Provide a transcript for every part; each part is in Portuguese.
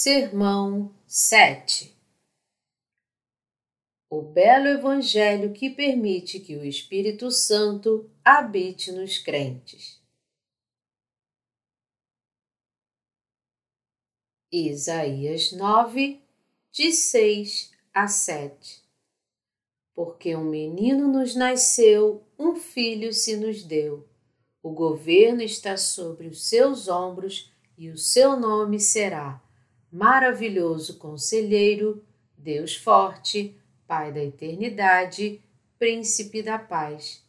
Sermão 7 O belo Evangelho que permite que o Espírito Santo habite nos crentes. Isaías 9, de 6 a 7 Porque um menino nos nasceu, um filho se nos deu. O governo está sobre os seus ombros e o seu nome será Maravilhoso Conselheiro, Deus Forte, Pai da Eternidade, Príncipe da Paz,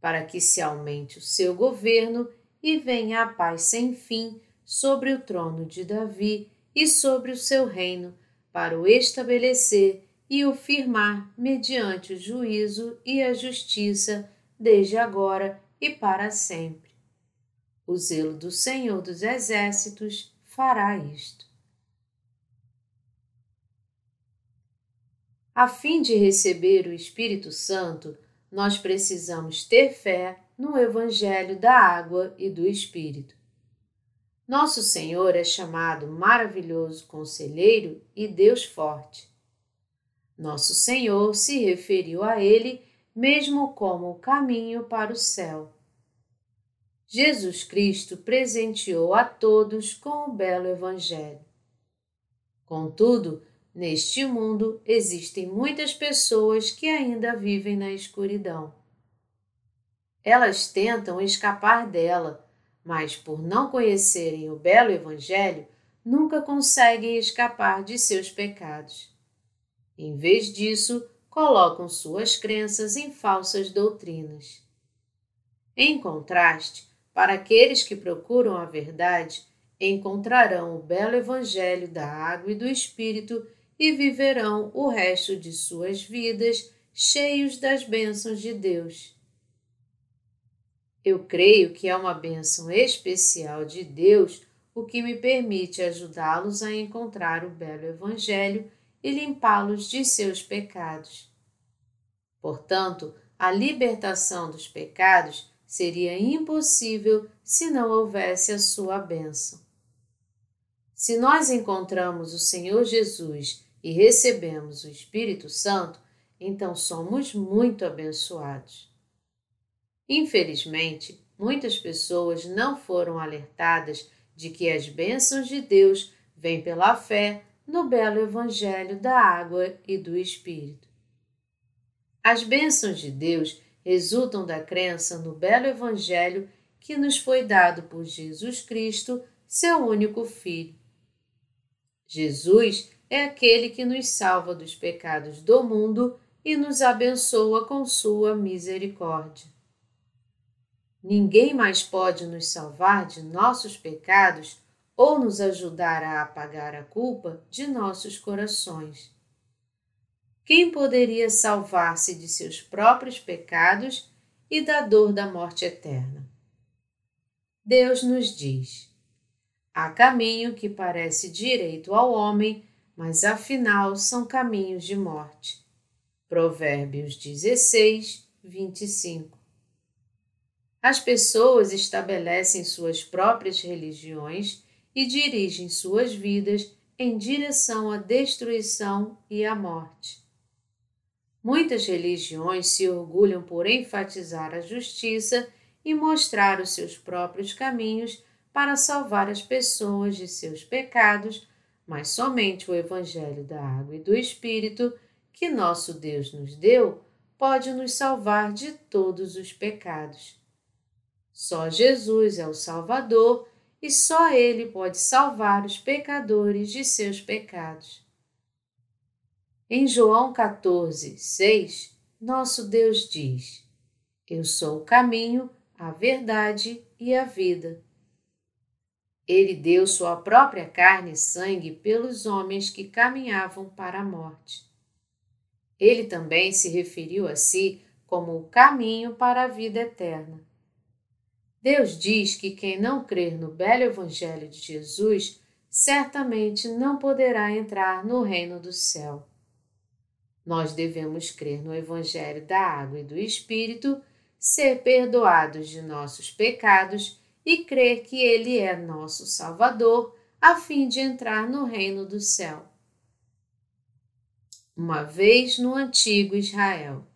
para que se aumente o seu governo e venha a paz sem fim sobre o trono de Davi e sobre o seu reino, para o estabelecer e o firmar mediante o juízo e a justiça, desde agora e para sempre. O zelo do Senhor dos Exércitos fará isto. A fim de receber o Espírito Santo, nós precisamos ter fé no Evangelho da Água e do Espírito. Nosso Senhor é chamado maravilhoso conselheiro e Deus forte. Nosso Senhor se referiu a ele mesmo como o caminho para o céu. Jesus Cristo presenteou a todos com o belo Evangelho. Contudo, neste mundo existem muitas pessoas que ainda vivem na escuridão. Elas tentam escapar dela mas por não conhecerem o belo Evangelho, nunca conseguem escapar de seus pecados. Em vez disso, colocam suas crenças em falsas doutrinas. Em contraste, para aqueles que procuram a verdade, encontrarão o belo Evangelho da água e do Espírito e viverão o resto de suas vidas cheios das bênçãos de Deus. Eu creio que é uma bênção especial de Deus o que me permite ajudá-los a encontrar o belo Evangelho e limpá-los de seus pecados. Portanto, a libertação dos pecados seria impossível se não houvesse a sua bênção. Se nós encontramos o Senhor Jesus e recebemos o Espírito Santo, então somos muito abençoados. Infelizmente, muitas pessoas não foram alertadas de que as bênçãos de Deus vêm pela fé no belo Evangelho da água e do Espírito. As bênçãos de Deus resultam da crença no belo Evangelho que nos foi dado por Jesus Cristo, seu único Filho. Jesus é aquele que nos salva dos pecados do mundo e nos abençoa com sua misericórdia. Ninguém mais pode nos salvar de nossos pecados ou nos ajudar a apagar a culpa de nossos corações. Quem poderia salvar-se de seus próprios pecados e da dor da morte eterna? Deus nos diz: há caminho que parece direito ao homem, mas afinal são caminhos de morte. Provérbios 16, 25. As pessoas estabelecem suas próprias religiões e dirigem suas vidas em direção à destruição e à morte. Muitas religiões se orgulham por enfatizar a justiça e mostrar os seus próprios caminhos para salvar as pessoas de seus pecados, mas somente o Evangelho da Água e do Espírito, que nosso Deus nos deu, pode nos salvar de todos os pecados. Só Jesus é o Salvador e só Ele pode salvar os pecadores de seus pecados. Em João 14, 6, nosso Deus diz: Eu sou o caminho, a verdade e a vida. Ele deu sua própria carne e sangue pelos homens que caminhavam para a morte. Ele também se referiu a si como o caminho para a vida eterna. Deus diz que quem não crer no belo Evangelho de Jesus certamente não poderá entrar no reino do céu. Nós devemos crer no Evangelho da Água e do Espírito, ser perdoados de nossos pecados e crer que Ele é nosso Salvador, a fim de entrar no reino do céu. Uma vez no antigo Israel.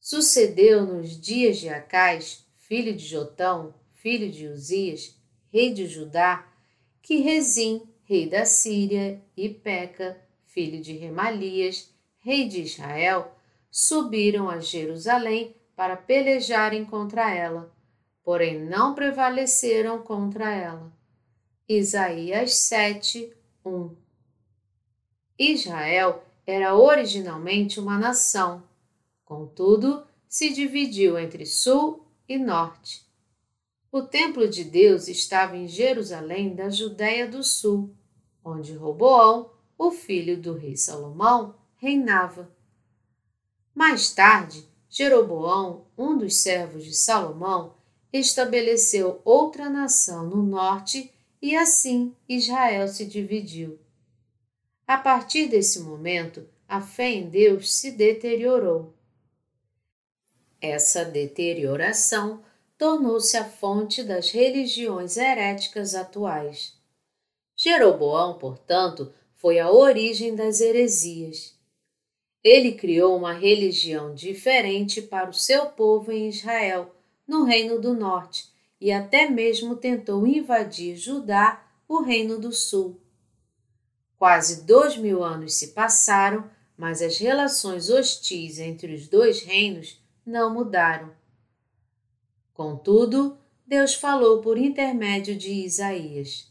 Sucedeu nos dias de Acais, filho de Jotão, filho de Uzias, rei de Judá, que Rezim, rei da Síria, e Peca, filho de Remalias, rei de Israel, subiram a Jerusalém para pelejarem contra ela, porém não prevaleceram contra ela. Isaías 7, 1 Israel era originalmente uma nação, contudo, se dividiu entre sul e norte. O templo de Deus estava em Jerusalém da Judéia do Sul, onde Roboão, o filho do rei Salomão, reinava. Mais tarde, Jeroboão, um dos servos de Salomão, estabeleceu outra nação no norte e assim Israel se dividiu. A partir desse momento, a fé em Deus se deteriorou. Essa deterioração tornou-se a fonte das religiões heréticas atuais. Jeroboão, portanto, foi a origem das heresias. Ele criou uma religião diferente para o seu povo em Israel, no Reino do Norte, e até mesmo tentou invadir Judá, o Reino do Sul. Quase dois mil anos se passaram, mas as relações hostis entre os dois reinos não mudaram. Contudo, Deus falou por intermédio de Isaías.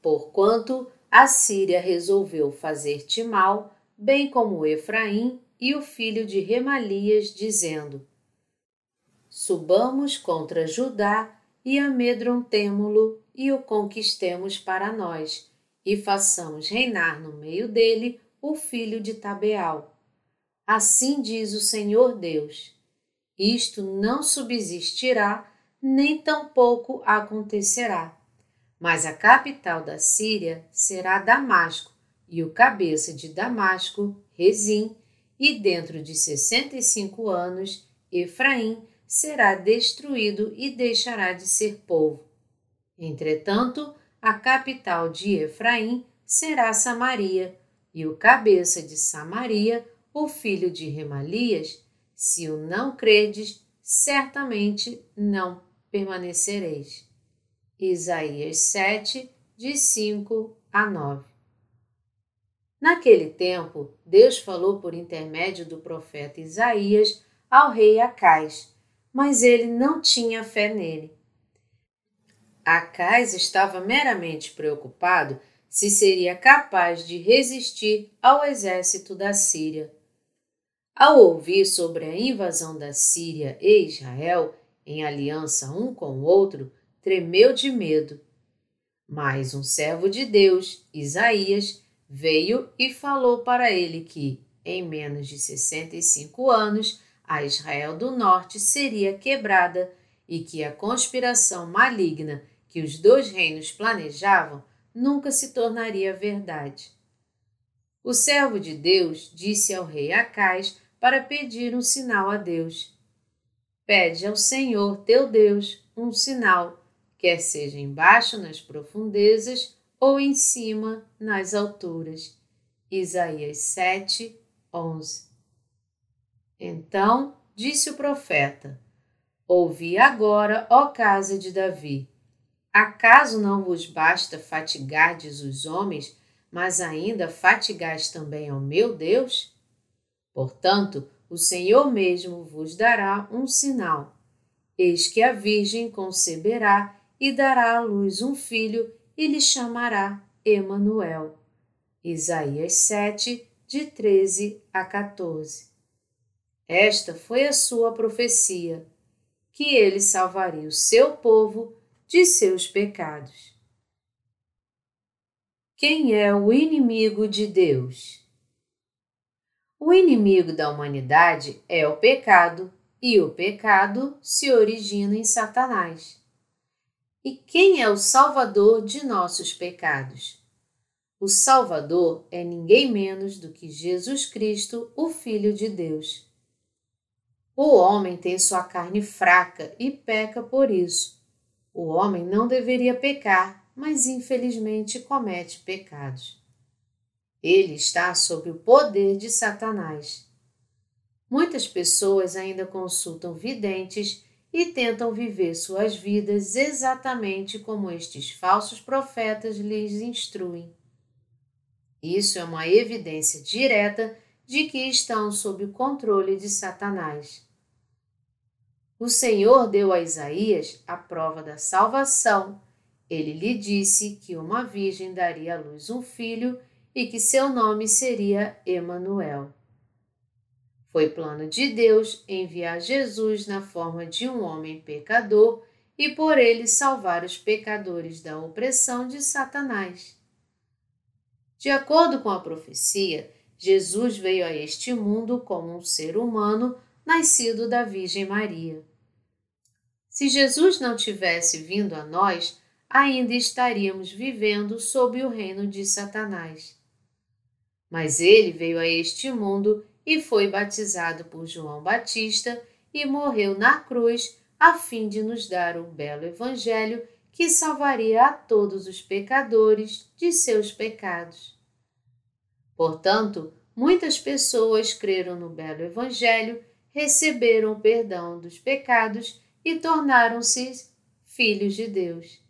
Porquanto a Síria resolveu fazer-te mal, bem como Efraim e o filho de Remalias, dizendo: Subamos contra Judá e amedrontemo-lo e o conquistemos para nós, e façamos reinar no meio dele o filho de Tabeal. Assim diz o Senhor Deus isto não subsistirá, nem tampouco acontecerá. Mas a capital da Síria será Damasco, e o cabeça de Damasco, Rezim, e dentro de sessenta e cinco anos, Efraim será destruído e deixará de ser povo. Entretanto, a capital de Efraim será Samaria, e o cabeça de Samaria, o filho de Remalias, se o não credes, certamente não permanecereis. Isaías 7, de 5 a 9. Naquele tempo, Deus falou por intermédio do profeta Isaías ao rei Acais, mas ele não tinha fé nele. Acais estava meramente preocupado se seria capaz de resistir ao exército da Síria. Ao ouvir sobre a invasão da Síria e Israel, em aliança um com o outro, tremeu de medo. Mas um servo de Deus, Isaías, veio e falou para ele que, em menos de sessenta e cinco anos, a Israel do Norte seria quebrada e que a conspiração maligna que os dois reinos planejavam nunca se tornaria verdade. O servo de Deus disse ao rei Acais para pedir um sinal a Deus. Pede ao Senhor teu Deus um sinal, quer seja embaixo nas profundezas ou em cima nas alturas. Isaías 7, 11. Então disse o profeta: Ouvi agora, ó casa de Davi. Acaso não vos basta fatigardes os homens, mas ainda fatigais também ao meu Deus? Portanto, o Senhor mesmo vos dará um sinal. Eis que a Virgem conceberá e dará à luz um filho e lhe chamará Emanuel. Isaías 7, de 13 a 14. Esta foi a sua profecia, que ele salvaria o seu povo de seus pecados. Quem é o inimigo de Deus? O inimigo da humanidade é o pecado, e o pecado se origina em Satanás. E quem é o salvador de nossos pecados? O Salvador é ninguém menos do que Jesus Cristo, o Filho de Deus. O homem tem sua carne fraca e peca por isso. O homem não deveria pecar, mas infelizmente comete pecados. Ele está sob o poder de Satanás. Muitas pessoas ainda consultam videntes e tentam viver suas vidas exatamente como estes falsos profetas lhes instruem. Isso é uma evidência direta de que estão sob o controle de Satanás. O Senhor deu a Isaías a prova da salvação. Ele lhe disse que uma virgem daria à luz um filho e que seu nome seria Emanuel. Foi plano de Deus enviar Jesus na forma de um homem pecador e por ele salvar os pecadores da opressão de Satanás. De acordo com a profecia, Jesus veio a este mundo como um ser humano nascido da Virgem Maria. Se Jesus não tivesse vindo a nós, ainda estaríamos vivendo sob o reino de Satanás. Mas ele veio a este mundo e foi batizado por João Batista e morreu na cruz a fim de nos dar o belo Evangelho que salvaria a todos os pecadores de seus pecados. Portanto, muitas pessoas creram no belo Evangelho, receberam o perdão dos pecados e tornaram-se filhos de Deus.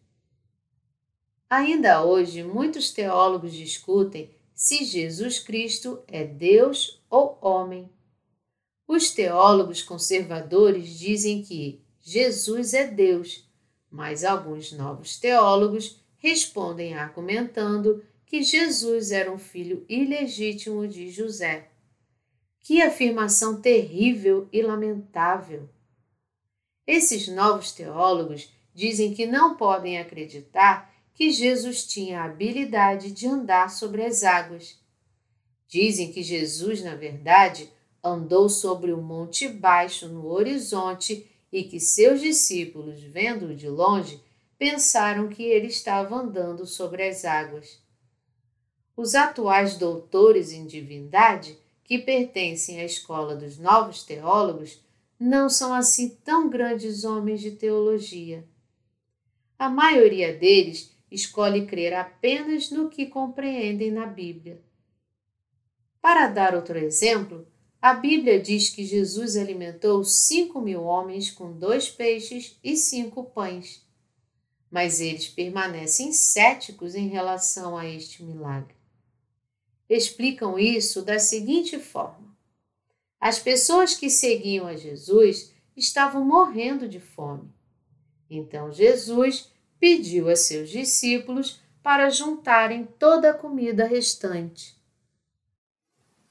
Ainda hoje, muitos teólogos discutem se Jesus Cristo é Deus ou homem. Os teólogos conservadores dizem que Jesus é Deus, mas alguns novos teólogos respondem argumentando que Jesus era um filho ilegítimo de José. Que afirmação terrível e lamentável! Esses novos teólogos dizem que não podem acreditar que Jesus tinha a habilidade de andar sobre as águas Dizem que Jesus, na verdade, andou sobre o monte baixo no horizonte e que seus discípulos, vendo-o de longe, pensaram que ele estava andando sobre as águas. Os atuais doutores em divindade, que pertencem à escola dos novos teólogos, não são assim tão grandes homens de teologia. A maioria deles escolhe crer apenas no que compreendem na Bíblia. Para dar outro exemplo, a Bíblia diz que Jesus alimentou cinco mil homens com dois peixes e cinco pães. Mas eles permanecem céticos em relação a este milagre. Explicam isso da seguinte forma: as pessoas que seguiam a Jesus estavam morrendo de fome. Então Jesus pediu a seus discípulos para juntarem toda a comida restante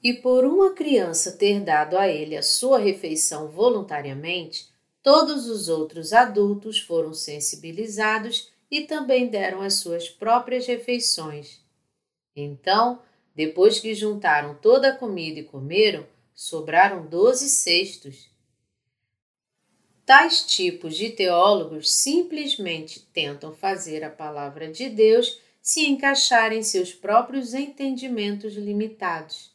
e por uma criança ter dado a ele a sua refeição voluntariamente, todos os outros adultos foram sensibilizados e também deram as suas próprias refeições. Então, depois que juntaram toda a comida e comeram, sobraram doze cestos. Tais tipos de teólogos simplesmente tentam fazer a palavra de Deus se encaixar em seus próprios entendimentos limitados.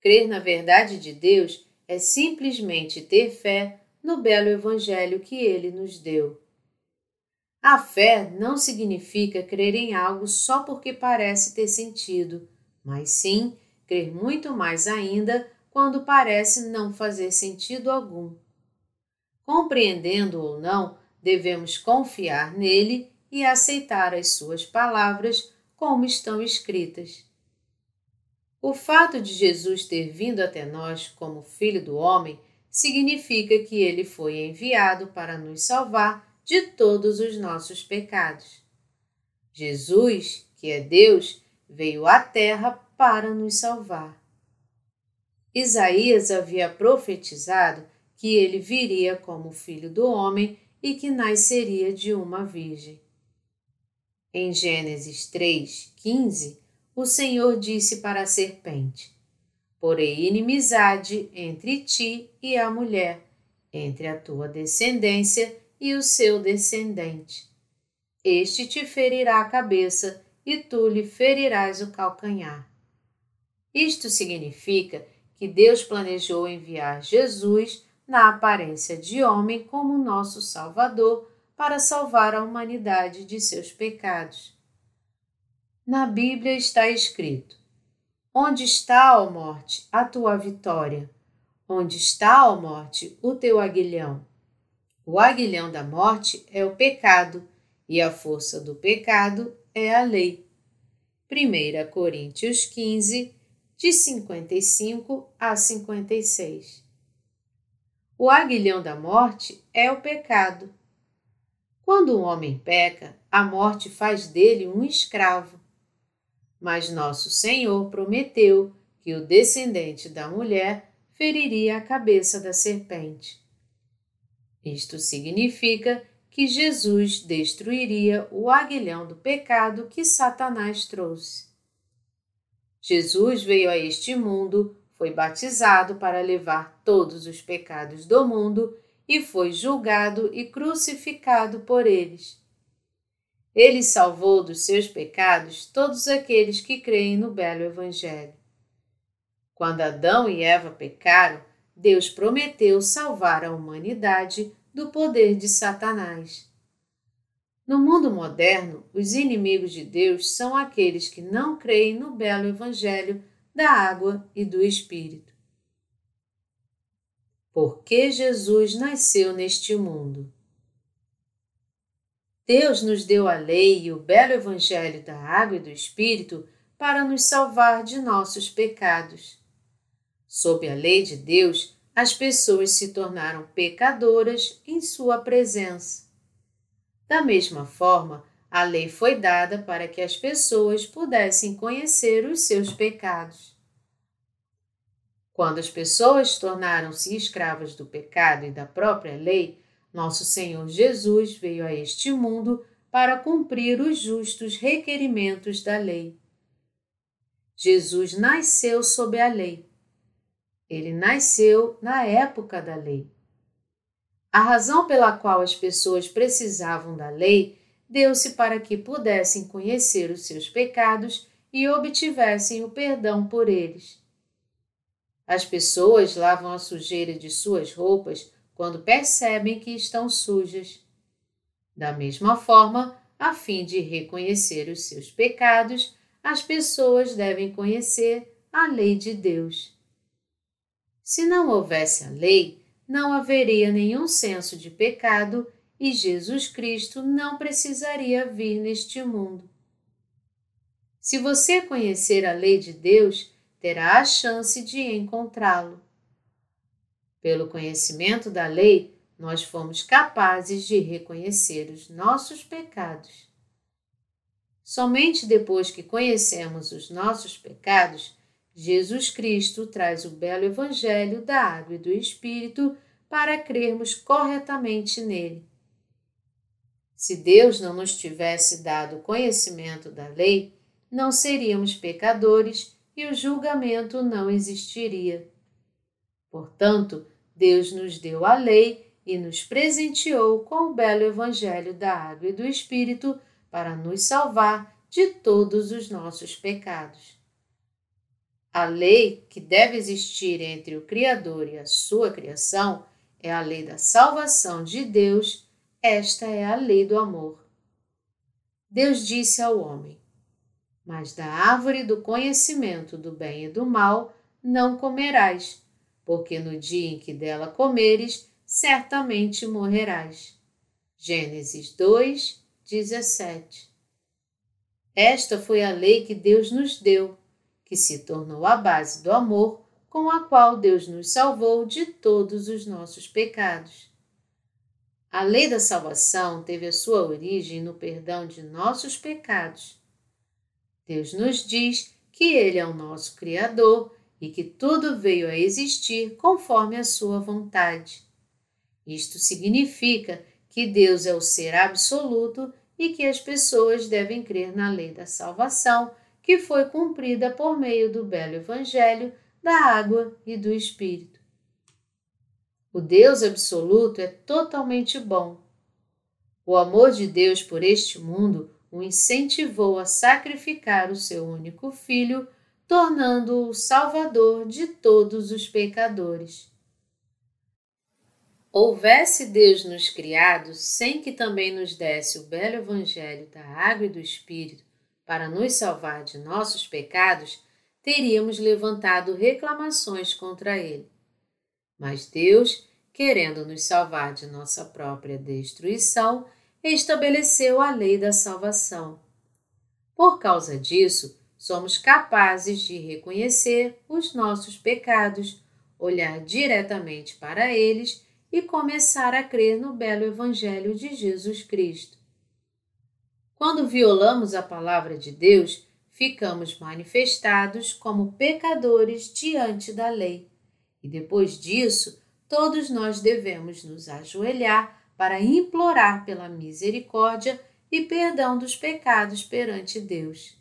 Crer na verdade de Deus é simplesmente ter fé no belo Evangelho que ele nos deu. A fé não significa crer em algo só porque parece ter sentido, mas sim crer muito mais ainda quando parece não fazer sentido algum. Compreendendo ou não, devemos confiar nele e aceitar as suas palavras como estão escritas. O fato de Jesus ter vindo até nós como Filho do Homem significa que ele foi enviado para nos salvar de todos os nossos pecados. Jesus, que é Deus, veio à Terra para nos salvar. Isaías havia profetizado que ele viria como Filho do Homem e que nasceria de uma virgem. Em Gênesis 3, 15, o Senhor disse para a serpente: Porei inimizade entre ti e a mulher, entre a tua descendência e o seu descendente. Este te ferirá a cabeça e tu lhe ferirás o calcanhar. Isto significa que Deus planejou enviar Jesus na aparência de homem como nosso Salvador para salvar a humanidade de seus pecados. Na Bíblia está escrito: Onde está, ó morte, a tua vitória? Onde está, ó morte, o teu aguilhão? O aguilhão da morte é o pecado, e a força do pecado é a lei. 1 Coríntios 15, de 55 a 56. O aguilhão da morte é o pecado. Quando um homem peca, a morte faz dele um escravo. Mas nosso Senhor prometeu que o descendente da mulher feriria a cabeça da serpente. Isto significa que Jesus destruiria o aguilhão do pecado que Satanás trouxe. Jesus veio a este mundo, foi batizado para levar todos os pecados do mundo e foi julgado e crucificado por eles. Ele salvou dos seus pecados todos aqueles que creem no belo Evangelho. Quando Adão e Eva pecaram, Deus prometeu salvar a humanidade do poder de Satanás. No mundo moderno, os inimigos de Deus são aqueles que não creem no belo Evangelho da água e do Espírito. Por que Jesus nasceu neste mundo? Deus nos deu a lei e o belo Evangelho da água e do Espírito para nos salvar de nossos pecados. Sob a lei de Deus, as pessoas se tornaram pecadoras em sua presença. Da mesma forma, a lei foi dada para que as pessoas pudessem conhecer os seus pecados. Quando as pessoas tornaram-se escravas do pecado e da própria lei, nosso Senhor Jesus veio a este mundo para cumprir os justos requerimentos da lei. Jesus nasceu sob a lei ele nasceu na época da lei. A razão pela qual as pessoas precisavam da lei deu-se para que pudessem conhecer os seus pecados e obtivessem o perdão por eles. As pessoas lavam a sujeira de suas roupas quando percebem que estão sujas. Da mesma forma, a fim de reconhecer os seus pecados, as pessoas devem conhecer a lei de Deus. Se não houvesse a lei, não haveria nenhum senso de pecado e Jesus Cristo não precisaria vir neste mundo. Se você conhecer a lei de Deus, terá a chance de encontrá-lo. Pelo conhecimento da lei, nós fomos capazes de reconhecer os nossos pecados. Somente depois que conhecemos os nossos pecados Jesus Cristo traz o belo Evangelho da água e do Espírito para crermos corretamente nele. Se Deus não nos tivesse dado conhecimento da lei, não seríamos pecadores e o julgamento não existiria. Portanto, Deus nos deu a lei e nos presenteou com o belo Evangelho da água e do Espírito para nos salvar de todos os nossos pecados. A lei que deve existir entre o Criador e a sua criação é a lei da salvação de Deus, esta é a lei do amor. Deus disse ao homem: Mas da árvore do conhecimento do bem e do mal não comerás, porque no dia em que dela comeres, certamente morrerás. Gênesis 2, 17. Esta foi a lei que Deus nos deu que se tornou a base do amor com a qual Deus nos salvou de todos os nossos pecados. A lei da salvação teve a sua origem no perdão de nossos pecados. Deus nos diz que Ele é o nosso Criador e que tudo veio a existir conforme a sua vontade. Isto significa que Deus é o ser absoluto e que as pessoas devem crer na lei da salvação que foi cumprida por meio do belo Evangelho da água e do Espírito. O Deus absoluto é totalmente bom. O amor de Deus por este mundo o incentivou a sacrificar o seu único filho, tornando-o salvador de todos os pecadores. Houvesse Deus nos criado sem que também nos desse o belo Evangelho da água e do Espírito para nos salvar de nossos pecados, teríamos levantado reclamações contra Ele. Mas Deus, querendo nos salvar de nossa própria destruição, estabeleceu a lei da salvação. Por causa disso, somos capazes de reconhecer os nossos pecados, olhar diretamente para eles e começar a crer no belo Evangelho de Jesus Cristo. Quando violamos a palavra de Deus, ficamos manifestados como pecadores diante da lei. E depois disso, todos nós devemos nos ajoelhar para implorar pela misericórdia e perdão dos pecados perante Deus.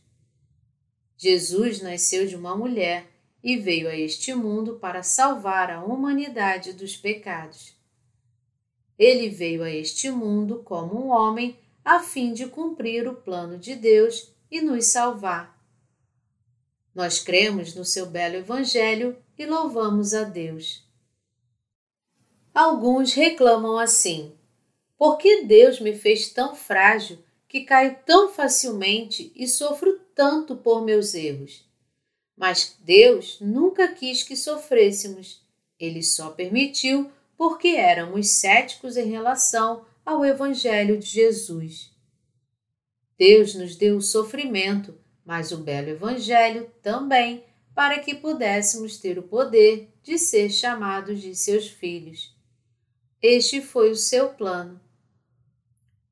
Jesus nasceu de uma mulher e veio a este mundo para salvar a humanidade dos pecados. Ele veio a este mundo como um homem a fim de cumprir o plano de Deus e nos salvar. Nós cremos no seu belo Evangelho e louvamos a Deus. Alguns reclamam assim: por que Deus me fez tão frágil que caio tão facilmente e sofro tanto por meus erros? Mas Deus nunca quis que sofrêssemos, ele só permitiu porque éramos céticos em relação ao Evangelho de Jesus. Deus nos deu o sofrimento, mas o belo Evangelho também, para que pudéssemos ter o poder de ser chamados de seus filhos. Este foi o seu plano.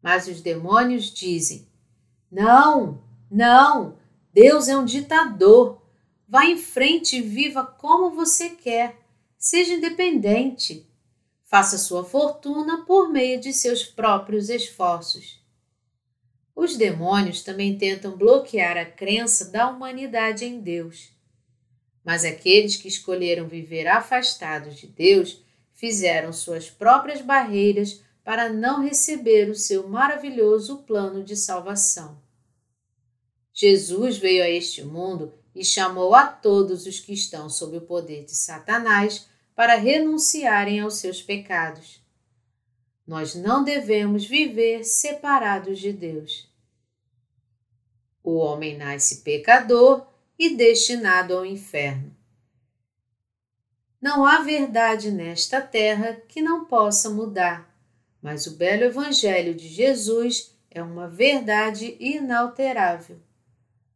Mas os demônios dizem: Não, não, Deus é um ditador. Vá em frente e viva como você quer. Seja independente. Faça sua fortuna por meio de seus próprios esforços. Os demônios também tentam bloquear a crença da humanidade em Deus. Mas aqueles que escolheram viver afastados de Deus fizeram suas próprias barreiras para não receber o seu maravilhoso plano de salvação. Jesus veio a este mundo e chamou a todos os que estão sob o poder de Satanás para renunciarem aos seus pecados. Nós não devemos viver separados de Deus. O homem nasce pecador e destinado ao inferno. Não há verdade nesta terra que não possa mudar, mas o belo Evangelho de Jesus é uma verdade inalterável.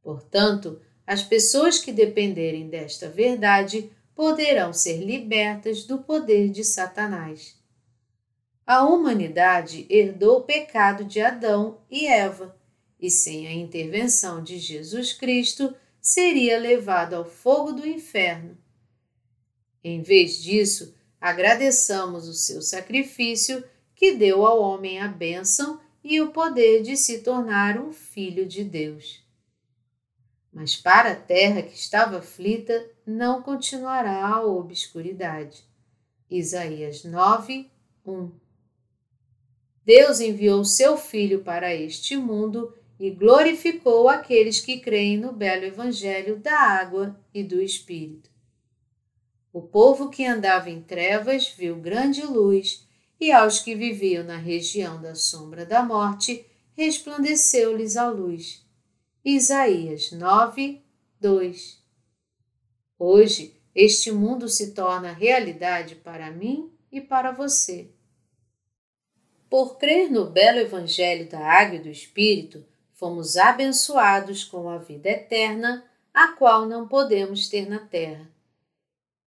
Portanto, as pessoas que dependerem desta verdade poderão ser libertas do poder de Satanás. A humanidade herdou o pecado de Adão e Eva, e sem a intervenção de Jesus Cristo, seria levado ao fogo do inferno. Em vez disso, agradeçamos o seu sacrifício que deu ao homem a bênção e o poder de se tornar um filho de Deus. Mas para a terra que estava aflita não continuará a obscuridade. Isaías 9, 1 Deus enviou seu Filho para este mundo e glorificou aqueles que creem no belo Evangelho da água e do Espírito. O povo que andava em trevas viu grande luz, e aos que viviam na região da sombra da morte resplandeceu-lhes a luz. Isaías 9, 2 Hoje, este mundo se torna realidade para mim e para você. Por crer no belo Evangelho da Água e do Espírito, fomos abençoados com a vida eterna, a qual não podemos ter na terra.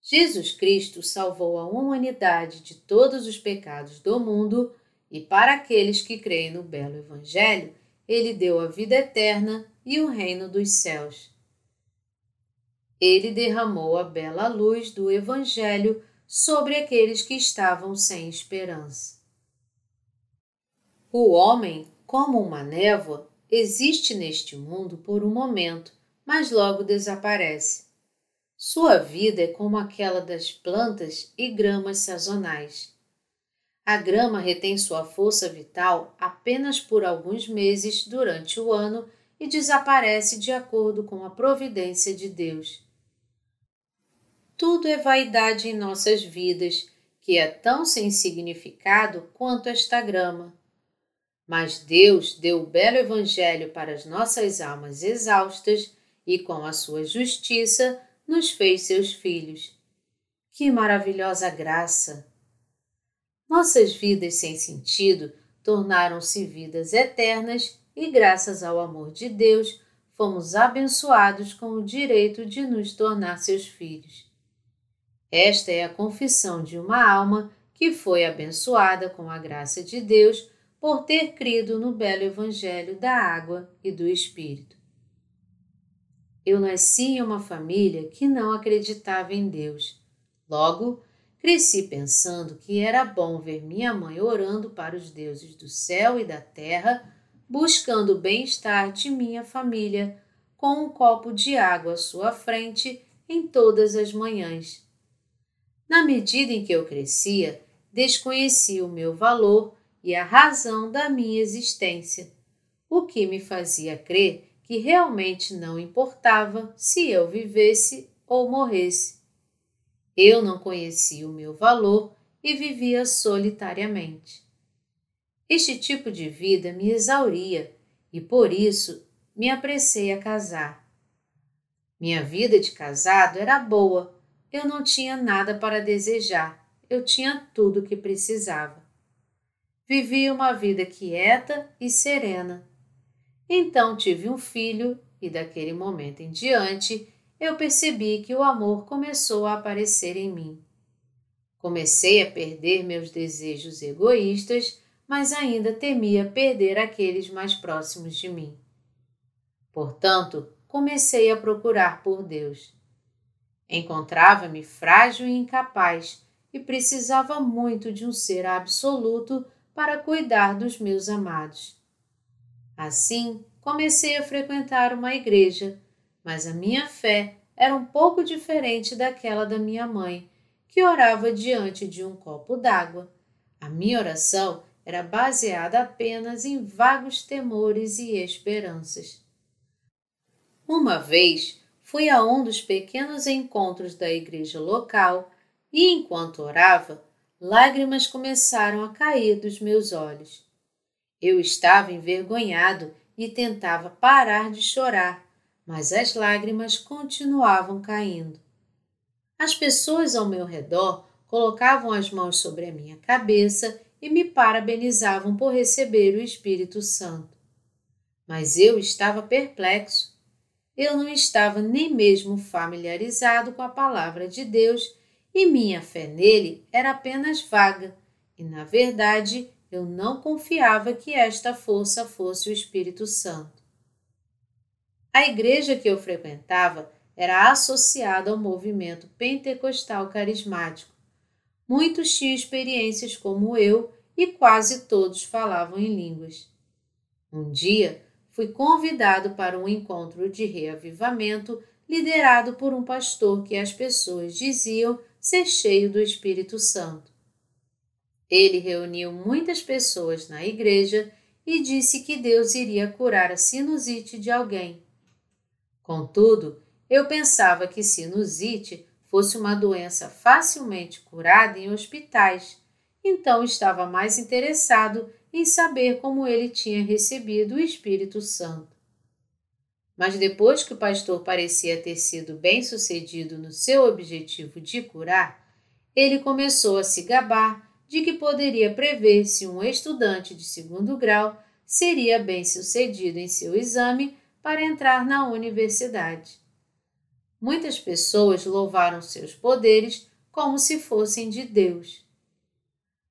Jesus Cristo salvou a humanidade de todos os pecados do mundo e, para aqueles que creem no belo Evangelho, ele deu a vida eterna e o reino dos céus. Ele derramou a bela luz do Evangelho sobre aqueles que estavam sem esperança. O homem, como uma névoa, existe neste mundo por um momento, mas logo desaparece. Sua vida é como aquela das plantas e gramas sazonais. A grama retém sua força vital apenas por alguns meses durante o ano e desaparece de acordo com a providência de Deus. Tudo é vaidade em nossas vidas, que é tão sem significado quanto esta grama. Mas Deus deu o belo Evangelho para as nossas almas exaustas e, com a sua justiça, nos fez seus filhos. Que maravilhosa graça! Nossas vidas sem sentido tornaram-se vidas eternas e, graças ao amor de Deus, fomos abençoados com o direito de nos tornar seus filhos. Esta é a confissão de uma alma que foi abençoada com a graça de Deus por ter crido no belo Evangelho da água e do Espírito. Eu nasci em uma família que não acreditava em Deus. Logo, cresci pensando que era bom ver minha mãe orando para os deuses do céu e da terra buscando o bem-estar de minha família, com um copo de água à sua frente em todas as manhãs. Na medida em que eu crescia, desconhecia o meu valor e a razão da minha existência, o que me fazia crer que realmente não importava se eu vivesse ou morresse. Eu não conhecia o meu valor e vivia solitariamente. Este tipo de vida me exauria e por isso me apressei a casar. Minha vida de casado era boa, eu não tinha nada para desejar, eu tinha tudo o que precisava. Vivi uma vida quieta e serena. Então tive um filho e daquele momento em diante eu percebi que o amor começou a aparecer em mim. Comecei a perder meus desejos egoístas mas ainda temia perder aqueles mais próximos de mim. Portanto, comecei a procurar por Deus. Encontrava-me frágil e incapaz e precisava muito de um ser absoluto para cuidar dos meus amados. Assim, comecei a frequentar uma igreja, mas a minha fé era um pouco diferente daquela da minha mãe, que orava diante de um copo d'água. A minha oração era baseada apenas em vagos temores e esperanças. Uma vez fui a um dos pequenos encontros da igreja local e, enquanto orava, lágrimas começaram a cair dos meus olhos. Eu estava envergonhado e tentava parar de chorar, mas as lágrimas continuavam caindo. As pessoas ao meu redor colocavam as mãos sobre a minha cabeça e me parabenizavam por receber o Espírito Santo. Mas eu estava perplexo. Eu não estava nem mesmo familiarizado com a palavra de Deus e minha fé nele era apenas vaga, e na verdade eu não confiava que esta força fosse o Espírito Santo. A igreja que eu frequentava era associada ao movimento pentecostal carismático Muitos tinham experiências como eu e quase todos falavam em línguas. Um dia, fui convidado para um encontro de reavivamento liderado por um pastor que as pessoas diziam ser cheio do Espírito Santo. Ele reuniu muitas pessoas na igreja e disse que Deus iria curar a sinusite de alguém. Contudo, eu pensava que sinusite fosse uma doença facilmente curada em hospitais, então estava mais interessado em saber como ele tinha recebido o Espírito Santo. Mas depois que o pastor parecia ter sido bem sucedido no seu objetivo de curar, ele começou a se gabar de que poderia prever se um estudante de segundo grau seria bem sucedido em seu exame para entrar na universidade. Muitas pessoas louvaram seus poderes como se fossem de Deus.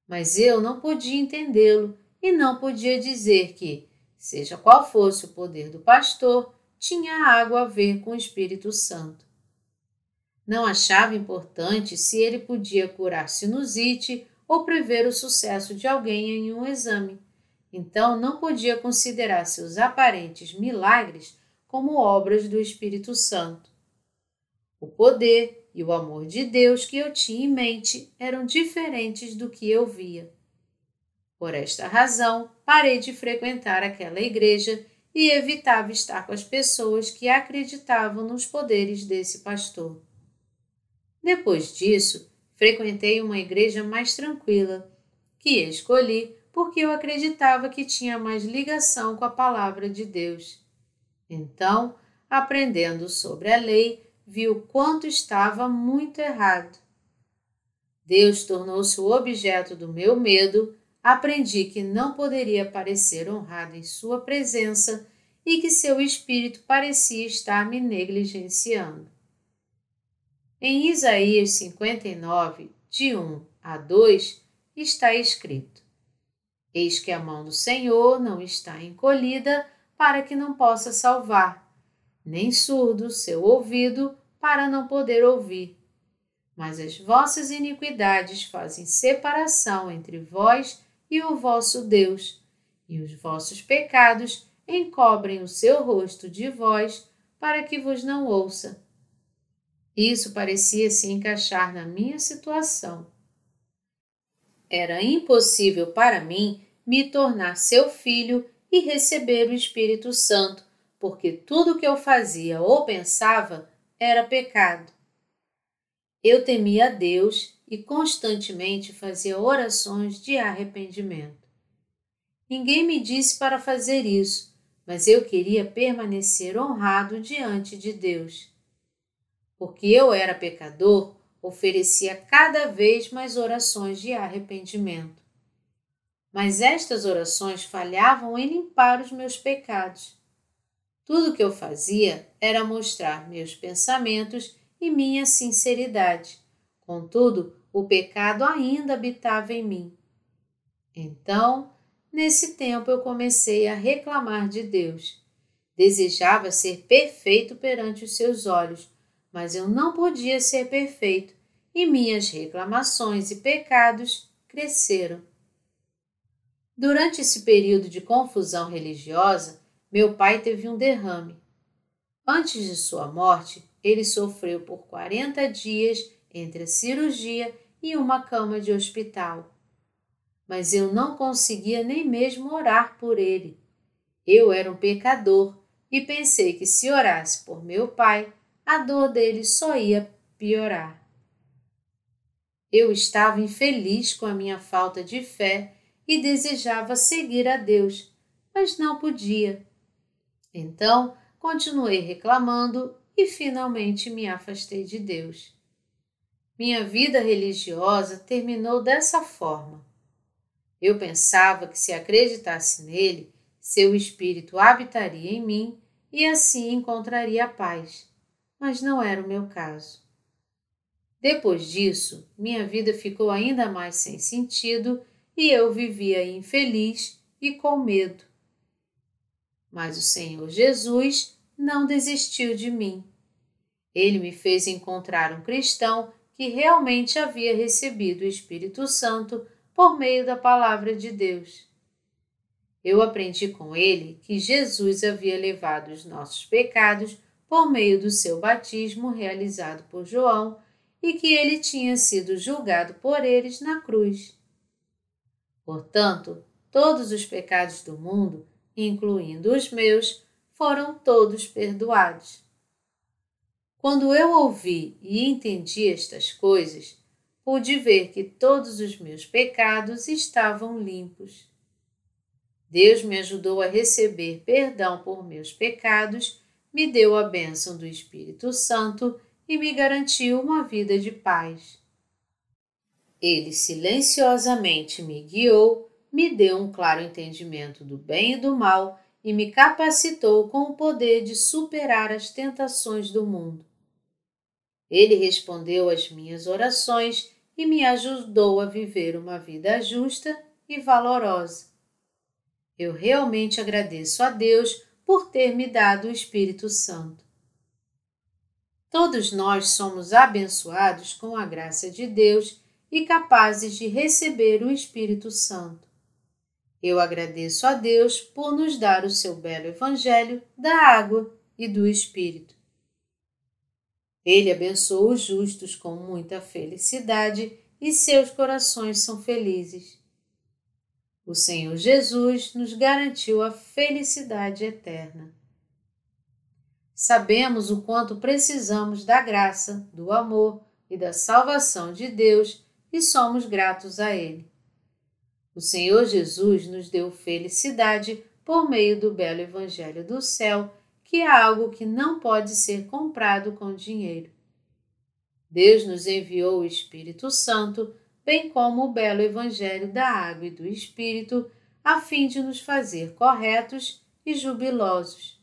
Mas eu não podia entendê-lo e não podia dizer que, seja qual fosse o poder do pastor, tinha algo a ver com o Espírito Santo. Não achava importante se ele podia curar sinusite ou prever o sucesso de alguém em um exame. Então não podia considerar seus aparentes milagres como obras do Espírito Santo. O poder e o amor de Deus que eu tinha em mente eram diferentes do que eu via. Por esta razão, parei de frequentar aquela igreja e evitava estar com as pessoas que acreditavam nos poderes desse pastor. Depois disso, frequentei uma igreja mais tranquila, que escolhi porque eu acreditava que tinha mais ligação com a palavra de Deus. Então, aprendendo sobre a lei, vi o quanto estava muito errado. Deus tornou-se o objeto do meu medo, aprendi que não poderia parecer honrado em Sua presença e que seu espírito parecia estar me negligenciando. Em Isaías 59, de 1 a 2, está escrito: Eis que a mão do Senhor não está encolhida para que não possa salvar, nem surdo seu ouvido para não poder ouvir. Mas as vossas iniquidades fazem separação entre vós e o vosso Deus, e os vossos pecados encobrem o seu rosto de vós para que vos não ouça. Isso parecia se encaixar na minha situação. Era impossível para mim me tornar seu filho e receber o Espírito Santo, porque tudo que eu fazia ou pensava era pecado. Eu temia a Deus e constantemente fazia orações de arrependimento. Ninguém me disse para fazer isso, mas eu queria permanecer honrado diante de Deus. Porque eu era pecador, oferecia cada vez mais orações de arrependimento. Mas estas orações falhavam em limpar os meus pecados. Tudo o que eu fazia era mostrar meus pensamentos e minha sinceridade. Contudo, o pecado ainda habitava em mim. Então, Nesse tempo eu comecei a reclamar de Deus. Desejava ser perfeito perante os seus olhos, mas eu não podia ser perfeito e minhas reclamações e pecados cresceram. Durante esse período de confusão religiosa, meu pai teve um derrame. Antes de sua morte, ele sofreu por 40 dias entre a cirurgia e uma cama de hospital mas eu não conseguia nem mesmo orar por ele. Eu era um pecador e pensei que se orasse por meu pai, a dor dele só ia piorar. Eu estava infeliz com a minha falta de fé e desejava seguir a Deus, mas não podia. Então, continuei reclamando e finalmente me afastei de Deus. Minha vida religiosa terminou dessa forma. Eu pensava que se acreditasse nele, seu espírito habitaria em mim e assim encontraria paz, mas não era o meu caso. Depois disso, minha vida ficou ainda mais sem sentido e eu vivia infeliz e com medo. Mas o Senhor Jesus não desistiu de mim. Ele me fez encontrar um cristão que realmente havia recebido o Espírito Santo por meio da palavra de Deus. Eu aprendi com ele que Jesus havia levado os nossos pecados por meio do seu batismo realizado por João e que ele tinha sido julgado por eles na cruz. Portanto, todos os pecados do mundo, incluindo os meus, foram todos perdoados. Quando eu ouvi e entendi estas coisas, pude ver que todos os meus pecados estavam limpos. Deus me ajudou a receber perdão por meus pecados, me deu a bênção do Espírito Santo e me garantiu uma vida de paz. Ele silenciosamente me guiou, me deu um claro entendimento do bem e do mal e me capacitou com o poder de superar as tentações do mundo. Ele respondeu às minhas orações e me ajudou a viver uma vida justa e valorosa. Eu realmente agradeço a Deus por ter me dado o Espírito Santo. Todos nós somos abençoados com a graça de Deus e capazes de receber o Espírito Santo. Eu agradeço a Deus por nos dar o seu belo Evangelho da água e do Espírito. Ele abençoa os justos com muita felicidade e seus corações são felizes. O Senhor Jesus nos garantiu a felicidade eterna. Sabemos o quanto precisamos da graça, do amor, e da salvação de Deus e somos gratos a Ele. O Senhor Jesus nos deu felicidade por meio do belo Evangelho do céu, que é algo que não pode ser comprado com dinheiro. Deus nos enviou o Espírito Santo, bem como o belo Evangelho da água e do Espírito, a fim de nos fazer corretos e jubilosos.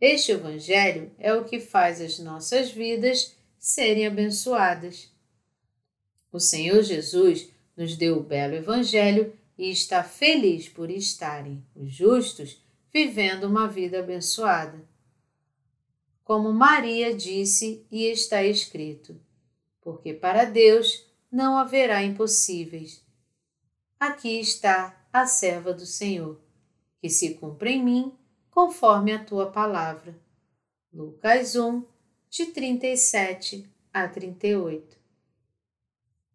Este Evangelho é o que faz as nossas vidas serem abençoadas. O Senhor Jesus nos deu o belo Evangelho e está feliz por estarem os justos vivendo uma vida abençoada. Como Maria disse e está escrito: porque para Deus não haverá impossíveis. Aqui está a serva do Senhor, que se cumpra em mim conforme a tua palavra. Lucas 1, de 37 a 38.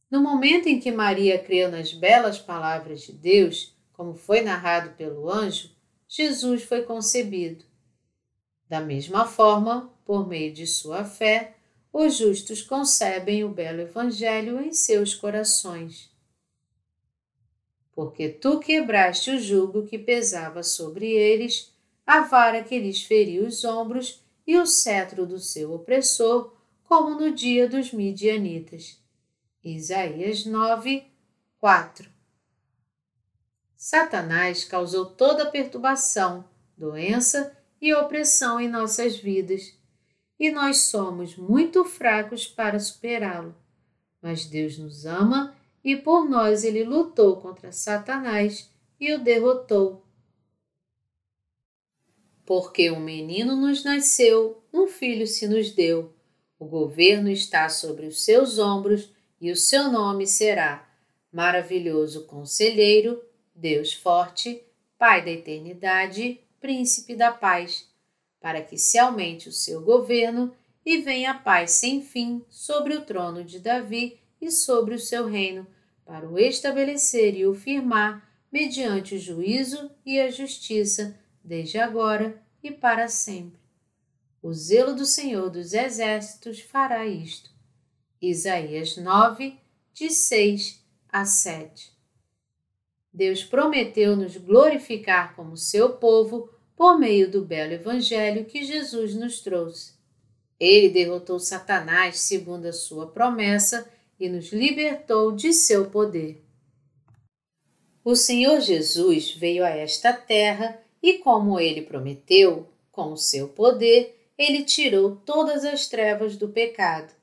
No momento em que Maria creu nas belas palavras de Deus, como foi narrado pelo anjo, Jesus foi concebido. Da mesma forma, por meio de sua fé, os justos concebem o belo Evangelho em seus corações. Porque tu quebraste o jugo que pesava sobre eles, a vara que lhes feria os ombros e o cetro do seu opressor, como no dia dos midianitas. Isaías 9, 4 Satanás causou toda a perturbação, doença e opressão em nossas vidas, e nós somos muito fracos para superá-lo. Mas Deus nos ama e por nós ele lutou contra Satanás e o derrotou. Porque um menino nos nasceu, um filho se nos deu o governo está sobre os seus ombros e o seu nome será Maravilhoso Conselheiro, Deus Forte, Pai da Eternidade, Príncipe da Paz, para que se aumente o seu governo e venha a paz sem fim sobre o trono de Davi e sobre o seu reino, para o estabelecer e o firmar mediante o juízo e a justiça, desde agora e para sempre. O zelo do Senhor dos Exércitos fará isto. Isaías 9, de 6 a 7. Deus prometeu nos glorificar como seu povo por meio do belo Evangelho que Jesus nos trouxe. Ele derrotou Satanás segundo a sua promessa e nos libertou de seu poder. O Senhor Jesus veio a esta terra e, como ele prometeu, com o seu poder, ele tirou todas as trevas do pecado.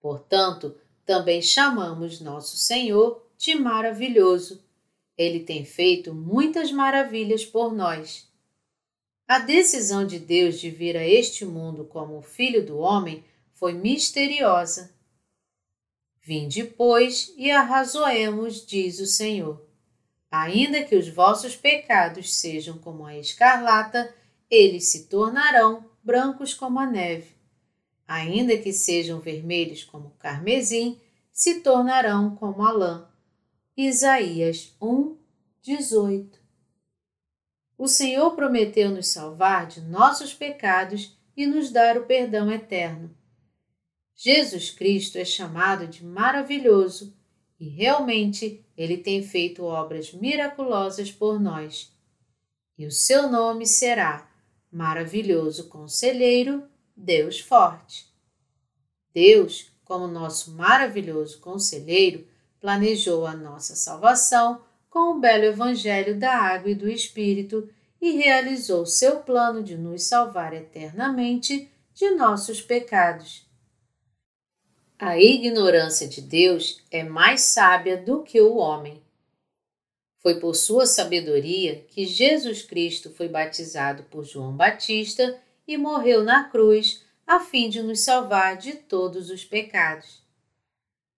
Portanto, também chamamos nosso Senhor de maravilhoso. Ele tem feito muitas maravilhas por nós. A decisão de Deus de vir a este mundo como o Filho do Homem foi misteriosa. Vinde, pois, e arrazoemos, diz o Senhor. Ainda que os vossos pecados sejam como a escarlata, eles se tornarão brancos como a neve. Ainda que sejam vermelhos como carmesim, se tornarão como a lã. Isaías 1, 18 O Senhor prometeu nos salvar de nossos pecados e nos dar o perdão eterno. Jesus Cristo é chamado de maravilhoso e realmente ele tem feito obras miraculosas por nós. E o seu nome será maravilhoso conselheiro, Deus forte. Deus, como nosso maravilhoso conselheiro, planejou a nossa salvação com o belo Evangelho da Água e do Espírito e realizou seu plano de nos salvar eternamente de nossos pecados. A ignorância de Deus é mais sábia do que o homem. Foi por sua sabedoria que Jesus Cristo foi batizado por João Batista e morreu na cruz a fim de nos salvar de todos os pecados.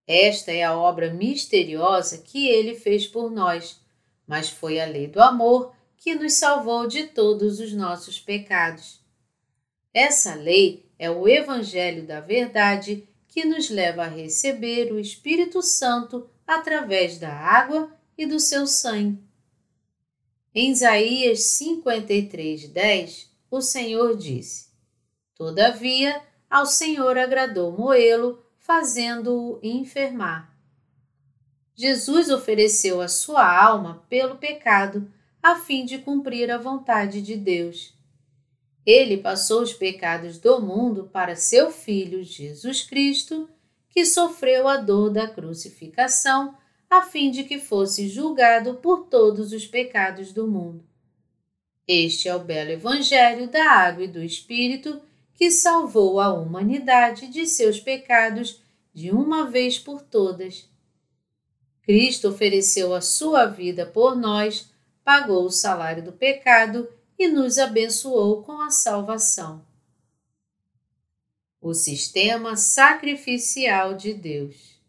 Esta é a obra misteriosa que ele fez por nós, mas foi a lei do amor que nos salvou de todos os nossos pecados. Essa lei é o Evangelho da Verdade que nos leva a receber o Espírito Santo através da água e do seu sangue. Em Isaías 53, 10, o Senhor disse: Todavia, ao Senhor agradou Moelo, fazendo-o enfermar. Jesus ofereceu a sua alma pelo pecado, a fim de cumprir a vontade de Deus. Ele passou os pecados do mundo para seu Filho Jesus Cristo, que sofreu a dor da crucificação, a fim de que fosse julgado por todos os pecados do mundo. Este é o belo Evangelho da Água e do Espírito que salvou a humanidade de seus pecados de uma vez por todas. Cristo ofereceu a sua vida por nós, pagou o salário do pecado e nos abençoou com a salvação. O sistema sacrificial de Deus.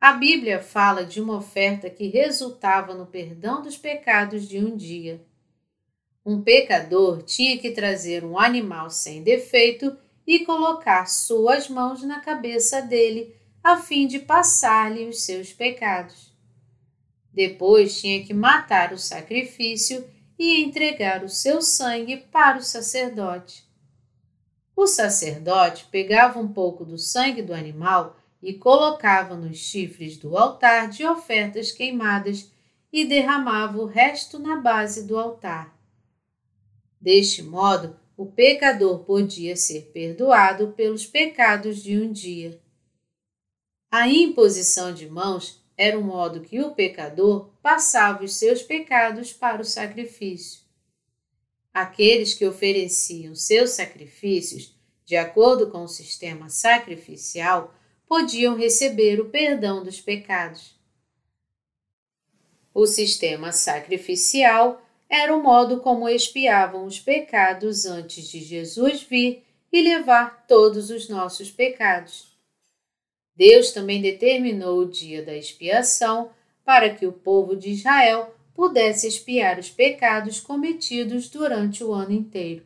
A Bíblia fala de uma oferta que resultava no perdão dos pecados de um dia. Um pecador tinha que trazer um animal sem defeito e colocar suas mãos na cabeça dele, a fim de passar-lhe os seus pecados. Depois tinha que matar o sacrifício e entregar o seu sangue para o sacerdote. O sacerdote pegava um pouco do sangue do animal e colocava nos chifres do altar de ofertas queimadas e derramava o resto na base do altar. Deste modo, o pecador podia ser perdoado pelos pecados de um dia. A imposição de mãos era o modo que o pecador passava os seus pecados para o sacrifício. Aqueles que ofereciam seus sacrifícios de acordo com o sistema sacrificial podiam receber o perdão dos pecados. O sistema sacrificial era o modo como expiavam os pecados antes de Jesus vir e levar todos os nossos pecados. Deus também determinou o dia da expiação para que o povo de Israel pudesse expiar os pecados cometidos durante o ano inteiro.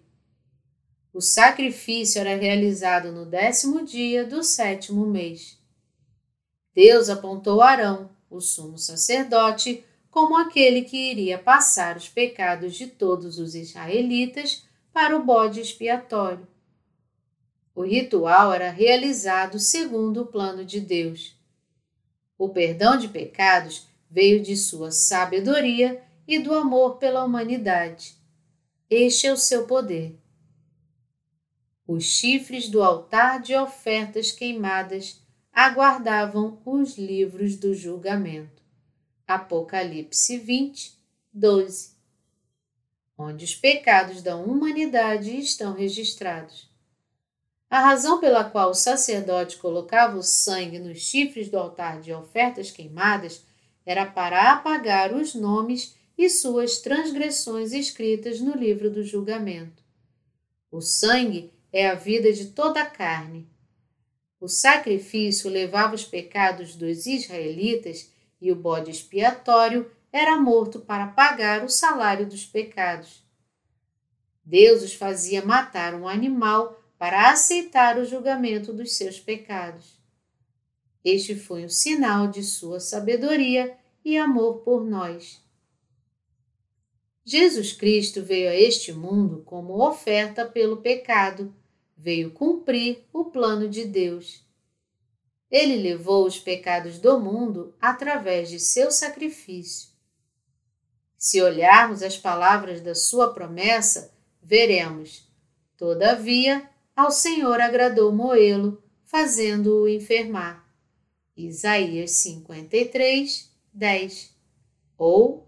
O sacrifício era realizado no décimo dia do sétimo mês. Deus apontou Arão, o sumo sacerdote, como aquele que iria passar os pecados de todos os israelitas para o bode expiatório. O ritual era realizado segundo o plano de Deus. O perdão de pecados veio de sua sabedoria e do amor pela humanidade. Este é o seu poder. Os chifres do altar de ofertas queimadas aguardavam os livros do julgamento. Apocalipse 20, 12. Onde os pecados da humanidade estão registrados. A razão pela qual o sacerdote colocava o sangue nos chifres do altar de ofertas queimadas era para apagar os nomes e suas transgressões escritas no livro do julgamento. O sangue é a vida de toda a carne. O sacrifício levava os pecados dos israelitas e o bode expiatório era morto para pagar o salário dos pecados. Deus os fazia matar um animal para aceitar o julgamento dos seus pecados. Este foi um sinal de sua sabedoria e amor por nós. Jesus Cristo veio a este mundo como oferta pelo pecado, veio cumprir o plano de Deus. Ele levou os pecados do mundo através de seu sacrifício. Se olharmos as palavras da sua promessa, veremos: Todavia, ao Senhor agradou moê-lo, fazendo-o enfermar. Isaías 53, 10. Ou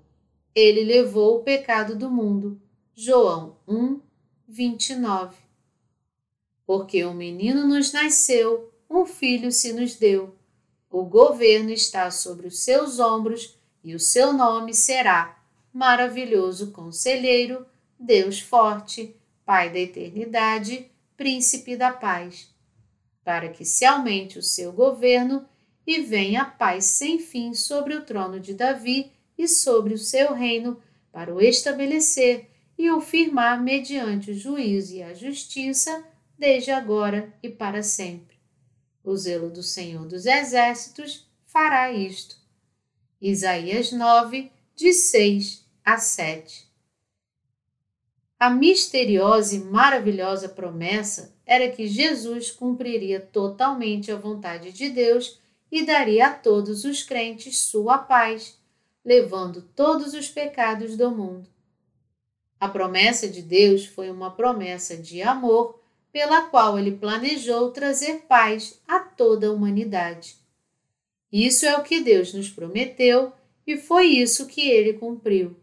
ele levou o pecado do mundo. João 1, 29. Porque um menino nos nasceu, um filho se nos deu. O governo está sobre os seus ombros e o seu nome será Maravilhoso Conselheiro, Deus Forte, Pai da Eternidade príncipe da paz, para que se aumente o seu governo e venha a paz sem fim sobre o trono de Davi e sobre o seu reino, para o estabelecer e o firmar mediante o juízo e a justiça, desde agora e para sempre. O zelo do Senhor dos Exércitos fará isto. Isaías 9, de 6 a 7 A misteriosa e maravilhosa promessa era que Jesus cumpriria totalmente a vontade de Deus e daria a todos os crentes sua paz, levando todos os pecados do mundo. A promessa de Deus foi uma promessa de amor, pela qual ele planejou trazer paz a toda a humanidade. Isso é o que Deus nos prometeu e foi isso que ele cumpriu.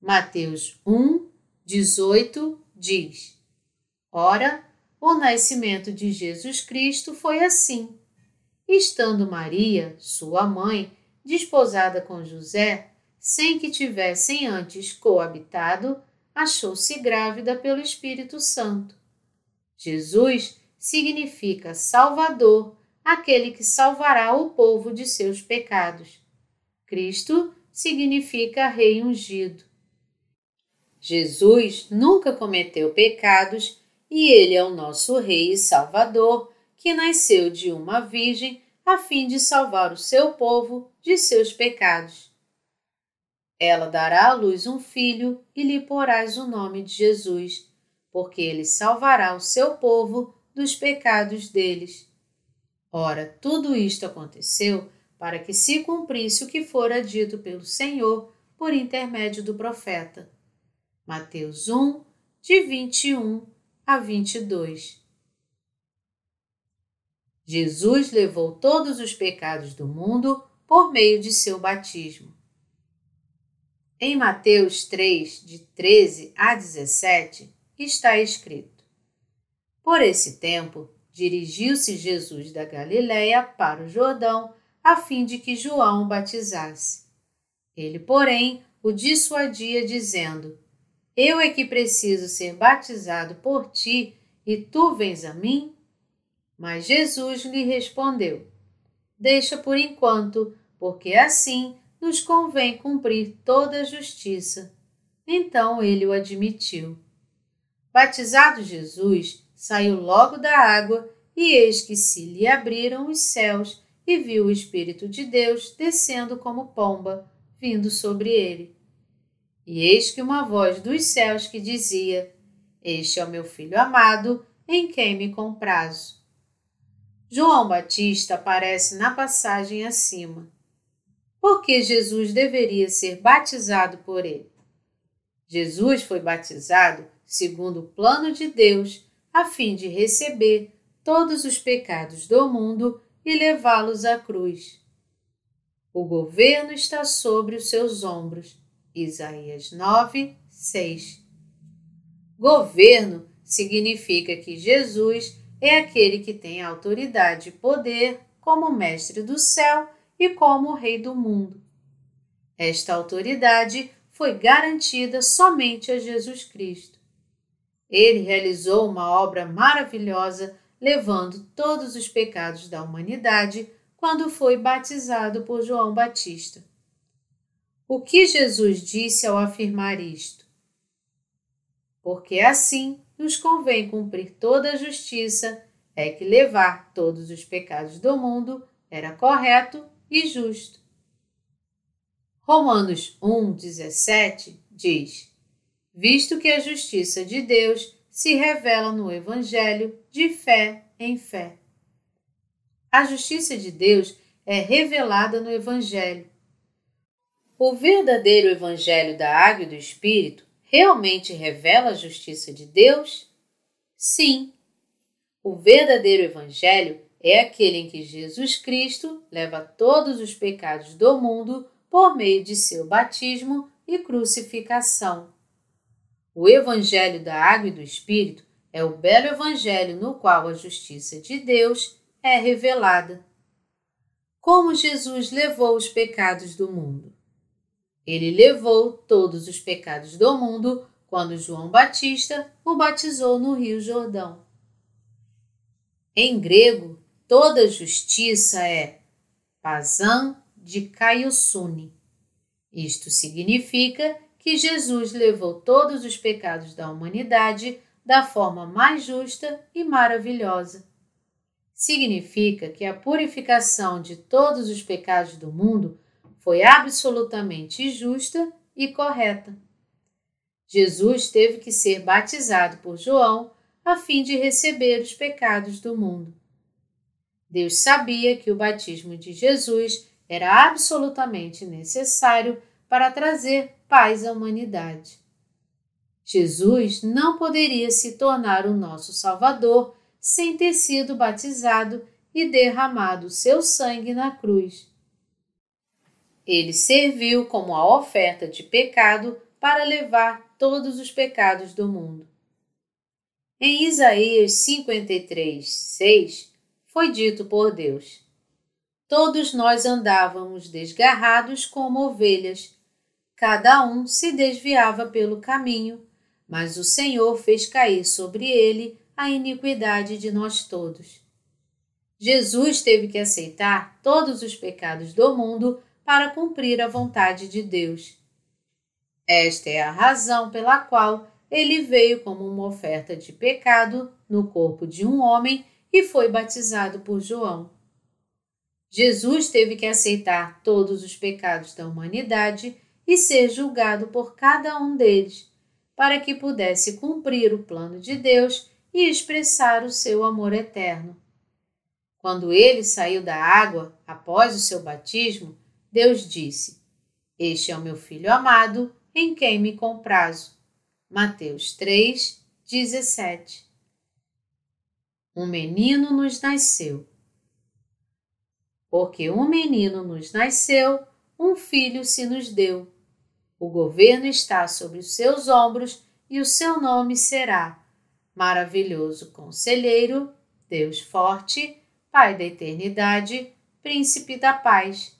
Mateus 1, 18 diz: Ora, o nascimento de Jesus Cristo foi assim. Estando Maria, sua mãe, desposada com José, sem que tivessem antes coabitado, achou-se grávida pelo Espírito Santo. Jesus significa Salvador, aquele que salvará o povo de seus pecados. Cristo significa Rei ungido. Jesus nunca cometeu pecados e ele é o nosso Rei e Salvador, que nasceu de uma virgem a fim de salvar o seu povo de seus pecados. Ela dará à luz um filho e lhe porás o nome de Jesus, porque ele salvará o seu povo dos pecados deles. Ora, tudo isto aconteceu para que se cumprisse o que fora dito pelo Senhor por intermédio do profeta. Mateus 1, de 21 a 22. Jesus levou todos os pecados do mundo por meio de seu batismo. Em Mateus 3, de 13 a 17, está escrito: Por esse tempo, dirigiu-se Jesus da Galiléia para o Jordão, a fim de que João o batizasse. Ele, porém, o dissuadia, dizendo: Eu é que preciso ser batizado por ti, e tu vens a mim? Mas Jesus lhe respondeu: Deixa por enquanto, porque assim nos convém cumprir toda a justiça. Então ele o admitiu. Batizado Jesus, saiu logo da água, e eis que se lhe abriram os céus, e viu o Espírito de Deus descendo como pomba, vindo sobre ele. E eis que uma voz dos céus que dizia: Este é o meu filho amado, em quem me comprazo. João Batista aparece na passagem acima porque Jesus deveria ser batizado por ele. Jesus foi batizado segundo o plano de Deus, a fim de receber todos os pecados do mundo e levá-los à cruz. O governo está sobre os seus ombros. Isaías 9, 6. Governo significa que Jesus é aquele que tem autoridade e poder como mestre do céu e como Rei do mundo. Esta autoridade foi garantida somente a Jesus Cristo. Ele realizou uma obra maravilhosa, levando todos os pecados da humanidade quando foi batizado por João Batista. O que Jesus disse ao afirmar isto? Porque assim nos convém cumprir toda a justiça, é que levar todos os pecados do mundo era correto e justo. Romanos 1,17 diz: Visto que a justiça de Deus se revela no Evangelho de fé em fé. A justiça de Deus é revelada no Evangelho. O verdadeiro Evangelho da Água e do Espírito realmente revela a justiça de Deus? Sim. O verdadeiro Evangelho é aquele em que Jesus Cristo leva todos os pecados do mundo por meio de seu batismo e crucificação. O Evangelho da Água e do Espírito é o belo Evangelho no qual a justiça de Deus é revelada. Como Jesus levou os pecados do mundo? Ele levou todos os pecados do mundo quando João Batista o batizou no Rio Jordão. Em grego, toda justiça é Pazan de Kaiosune. Isto significa que Jesus levou todos os pecados da humanidade da forma mais justa e maravilhosa. Significa que a purificação de todos os pecados do mundo foi absolutamente justa e correta. Jesus teve que ser batizado por João a fim de receber os pecados do mundo. Deus sabia que o batismo de Jesus era absolutamente necessário para trazer paz à humanidade. Jesus não poderia se tornar o nosso Salvador sem ter sido batizado e derramado seu sangue na cruz. Ele serviu como a oferta de pecado para levar todos os pecados do mundo. Em Isaías 53, 6, foi dito por Deus: Todos nós andávamos desgarrados como ovelhas, cada um se desviava pelo caminho, mas o Senhor fez cair sobre ele a iniquidade de nós todos. Jesus teve que aceitar todos os pecados do mundo para cumprir a vontade de Deus. Esta é a razão pela qual ele veio como uma oferta de pecado no corpo de um homem e foi batizado por João. Jesus teve que aceitar todos os pecados da humanidade e ser julgado por cada um deles, para que pudesse cumprir o plano de Deus e expressar o seu amor eterno. Quando ele saiu da água após o seu batismo, Deus disse: Este é o meu filho amado, em quem me comprazo. Mateus 3, 17. Um menino nos nasceu. Porque um menino nos nasceu, um filho se nos deu. O governo está sobre os seus ombros e o seu nome será Maravilhoso Conselheiro, Deus Forte, Pai da Eternidade, Príncipe da Paz.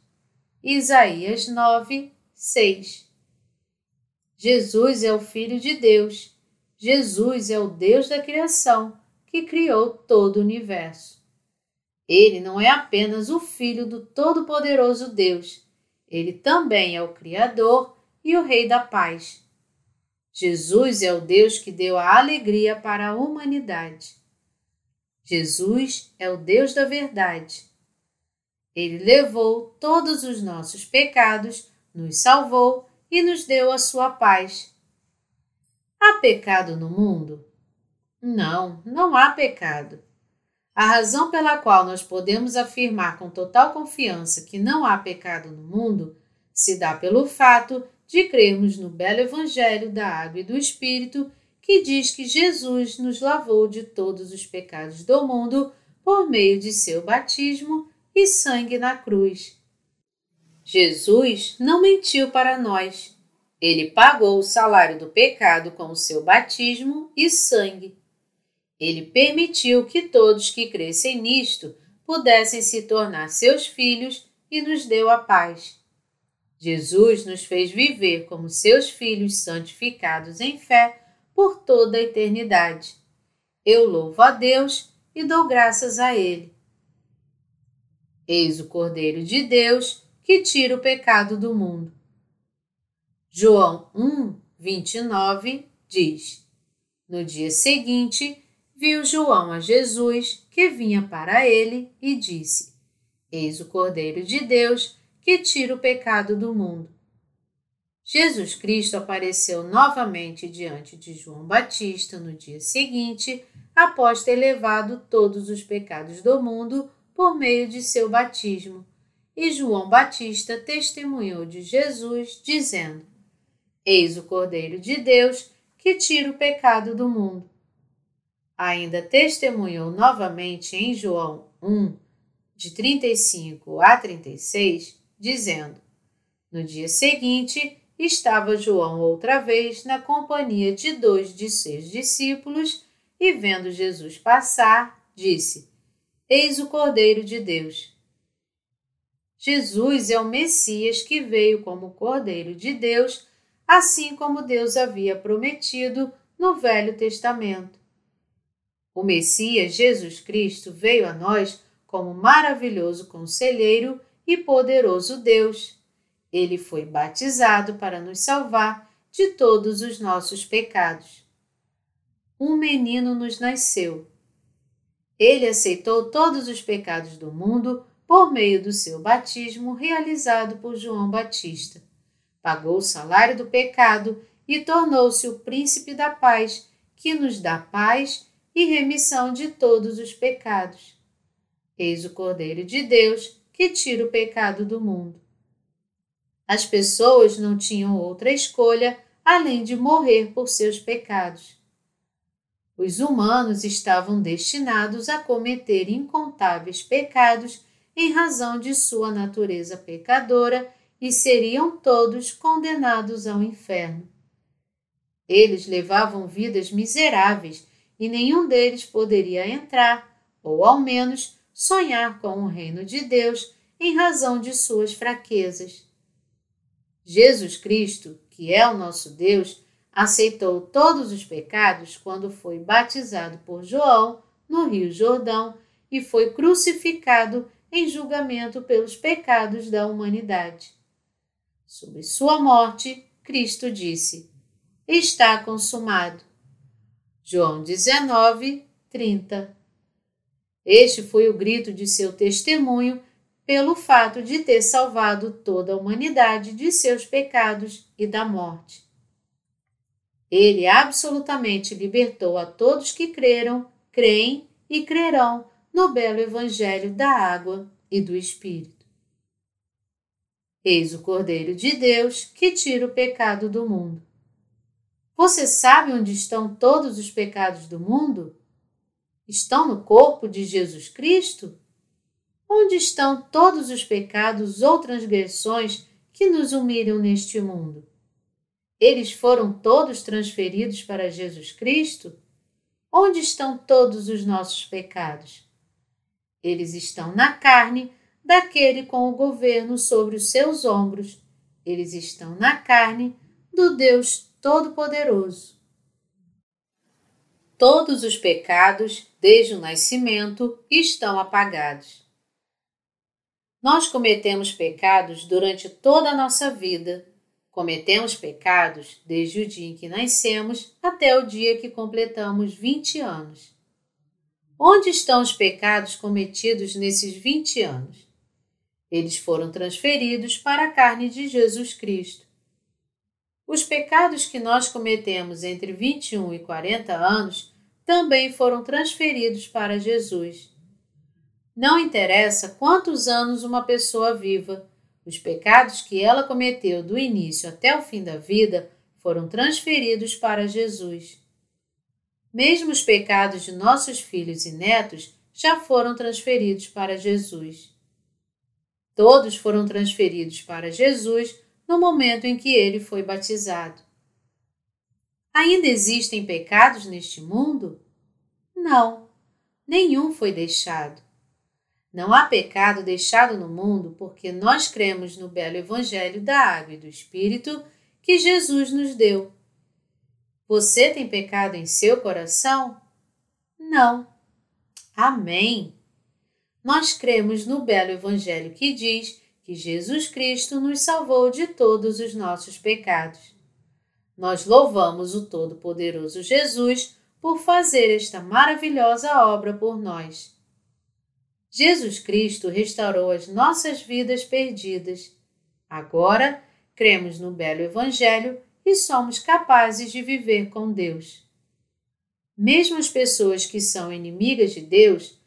Isaías 9, 6 Jesus é o Filho de Deus. Jesus é o Deus da criação que criou todo o universo. Ele não é apenas o Filho do Todo-Poderoso Deus, ele também é o Criador e o Rei da Paz. Jesus é o Deus que deu a alegria para a humanidade. Jesus é o Deus da verdade. Ele levou todos os nossos pecados, nos salvou e nos deu a sua paz. Há pecado no mundo? Não, não há pecado. A razão pela qual nós podemos afirmar com total confiança que não há pecado no mundo se dá pelo fato de crermos no belo Evangelho da Água e do Espírito, que diz que Jesus nos lavou de todos os pecados do mundo por meio de seu batismo e sangue na cruz. Jesus não mentiu para nós. Ele pagou o salário do pecado com o seu batismo e sangue. Ele permitiu que todos que crescem nisto pudessem se tornar seus filhos e nos deu a paz. Jesus nos fez viver como seus filhos santificados em fé por toda a eternidade. Eu louvo a Deus e dou graças a Ele. Eis o Cordeiro de Deus que tira o pecado do mundo. João 1, 29 diz: No dia seguinte, viu João a Jesus que vinha para ele e disse: Eis o Cordeiro de Deus que tira o pecado do mundo. Jesus Cristo apareceu novamente diante de João Batista no dia seguinte, após ter levado todos os pecados do mundo por meio de seu batismo. E João Batista testemunhou de Jesus, dizendo: Eis o Cordeiro de Deus que tira o pecado do mundo. Ainda testemunhou novamente em João 1, de 35 a 36, dizendo: No dia seguinte, estava João outra vez na companhia de dois de seus discípulos e, vendo Jesus passar, disse: Eis o Cordeiro de Deus. Jesus é o Messias que veio como Cordeiro de Deus, assim como Deus havia prometido no Velho Testamento. O Messias Jesus Cristo veio a nós como maravilhoso conselheiro e poderoso Deus. Ele foi batizado para nos salvar de todos os nossos pecados. Um menino nos nasceu. Ele aceitou todos os pecados do mundo por meio do seu batismo realizado por João Batista. Pagou o salário do pecado e tornou-se o príncipe da paz, que nos dá paz e remissão de todos os pecados. Eis o Cordeiro de Deus que tira o pecado do mundo. As pessoas não tinham outra escolha além de morrer por seus pecados. Os humanos estavam destinados a cometer incontáveis pecados em razão de sua natureza pecadora e seriam todos condenados ao inferno. Eles levavam vidas miseráveis e nenhum deles poderia entrar, ou ao menos sonhar com o reino de Deus em razão de suas fraquezas. Jesus Cristo, que é o nosso Deus, aceitou todos os pecados quando foi batizado por João no Rio Jordão e foi crucificado em julgamento pelos pecados da humanidade. Sobre sua morte, Cristo disse: Está consumado. João 19, 30. Este foi o grito de seu testemunho pelo fato de ter salvado toda a humanidade de seus pecados e da morte. Ele absolutamente libertou a todos que creram, creem e crerão no belo Evangelho da água e do Espírito. Eis o Cordeiro de Deus que tira o pecado do mundo. Você sabe onde estão todos os pecados do mundo? Estão no corpo de Jesus Cristo? Onde estão todos os pecados ou transgressões que nos humilham neste mundo? Eles foram todos transferidos para Jesus Cristo? Onde estão todos os nossos pecados? Eles estão na carne daquele com o governo sobre os seus ombros. Eles estão na carne do Deus Todo-Poderoso. Todos os pecados, desde o nascimento, estão apagados. Nós cometemos pecados durante toda a nossa vida. Cometemos pecados desde o dia em que nascemos até o dia que completamos 20 anos. Onde estão os pecados cometidos nesses 20 anos? Eles foram transferidos para a carne de Jesus Cristo. Os pecados que nós cometemos entre 21 e 40 anos também foram transferidos para Jesus. Não interessa quantos anos uma pessoa viva, os pecados que ela cometeu do início até o fim da vida foram transferidos para Jesus. Mesmo os pecados de nossos filhos e netos já foram transferidos para Jesus. Todos foram transferidos para Jesus no momento em que ele foi batizado. Ainda existem pecados neste mundo? Não, nenhum foi deixado. Não há pecado deixado no mundo porque nós cremos no belo Evangelho da Água e do Espírito que Jesus nos deu. Você tem pecado em seu coração? Não. Amém. Nós cremos no belo Evangelho que diz que Jesus Cristo nos salvou de todos os nossos pecados. Nós louvamos o Todo-Poderoso Jesus por fazer esta maravilhosa obra por nós. Jesus Cristo restaurou as nossas vidas perdidas. Agora, cremos no belo Evangelho e somos capazes de viver com Deus. Mesmo as pessoas que são inimigas de Deus,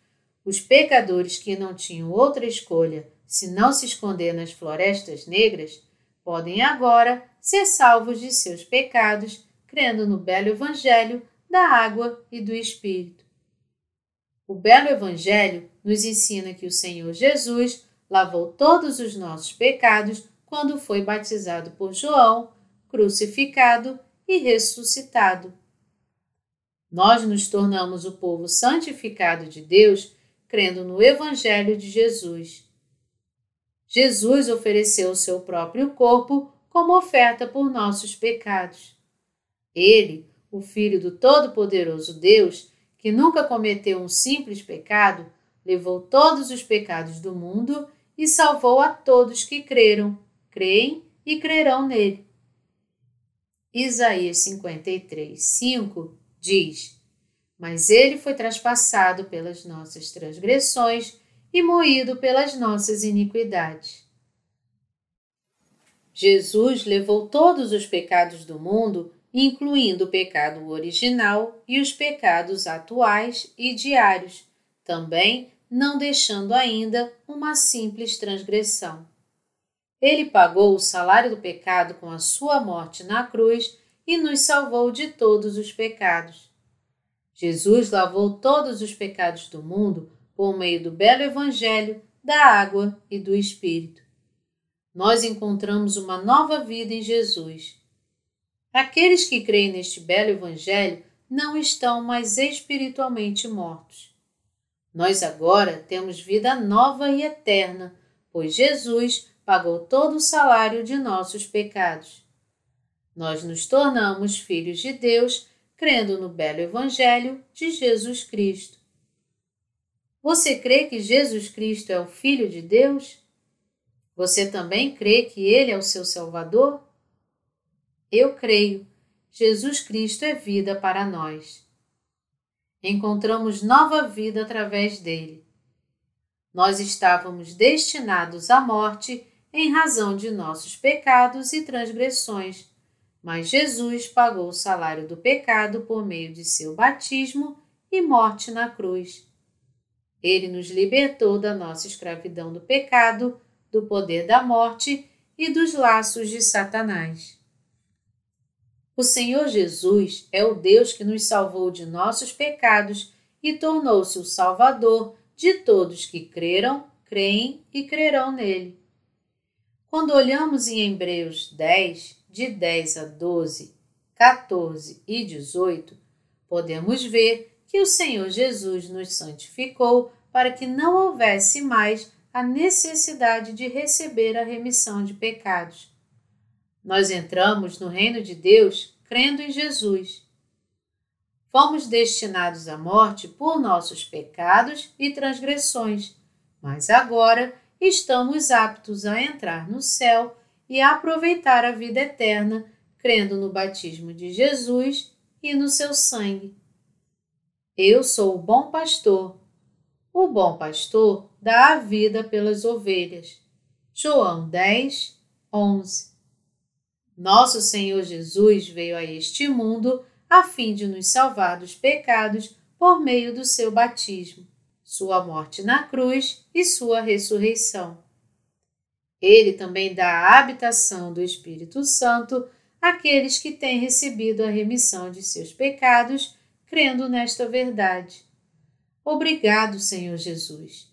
os pecadores que não tinham outra escolha se não se esconder nas florestas negras, podem agora ser salvos de seus pecados, crendo no belo Evangelho da água e do Espírito. O belo Evangelho nos ensina que o Senhor Jesus lavou todos os nossos pecados quando foi batizado por João, crucificado e ressuscitado. Nós nos tornamos o povo santificado de Deus crendo no Evangelho de Jesus. Jesus ofereceu o seu próprio corpo como oferta por nossos pecados. Ele, o Filho do Todo-Poderoso Deus, que nunca cometeu um simples pecado, levou todos os pecados do mundo e salvou a todos que creram, creem e crerão nele. Isaías 53, 5 diz: Mas ele foi traspassado pelas nossas transgressões e moído pelas nossas iniquidades. Jesus levou todos os pecados do mundo, incluindo o pecado original e os pecados atuais e diários, também não deixando ainda uma simples transgressão. Ele pagou o salário do pecado com a sua morte na cruz e nos salvou de todos os pecados. Jesus lavou todos os pecados do mundo por meio do belo Evangelho, da água e do Espírito. Nós encontramos uma nova vida em Jesus. Aqueles que creem neste belo Evangelho não estão mais espiritualmente mortos. Nós agora temos vida nova e eterna, pois Jesus pagou todo o salário de nossos pecados. Nós nos tornamos filhos de Deus crendo no belo Evangelho de Jesus Cristo. Você crê que Jesus Cristo é o Filho de Deus? Você também crê que Ele é o seu Salvador? Eu creio. Jesus Cristo é vida para nós encontramos nova vida através dele. Nós estávamos destinados à morte em razão de nossos pecados e transgressões, mas Jesus pagou o salário do pecado por meio de seu batismo e morte na cruz. Ele nos libertou da nossa escravidão do pecado, do poder da morte e dos laços de Satanás. O Senhor Jesus é o Deus que nos salvou de nossos pecados e tornou-se o Salvador de todos que creram, creem e crerão nele. Quando olhamos em Hebreus 10, de 10 a 12, 14 e 18, podemos ver que o Senhor Jesus nos santificou para que não houvesse mais a necessidade de receber a remissão de pecados nós entramos no reino de Deus crendo em Jesus. Fomos destinados à morte por nossos pecados e transgressões, mas agora estamos aptos a entrar no céu e a aproveitar a vida eterna, crendo no batismo de Jesus e no seu sangue. Eu sou o bom pastor. O bom pastor dá a vida pelas ovelhas. João 10, 11 nosso Senhor Jesus veio a este mundo a fim de nos salvar dos pecados por meio do seu batismo, sua morte na cruz e sua ressurreição. Ele também dá a habitação do Espírito Santo àqueles que têm recebido a remissão de seus pecados, crendo nesta verdade. Obrigado, Senhor Jesus.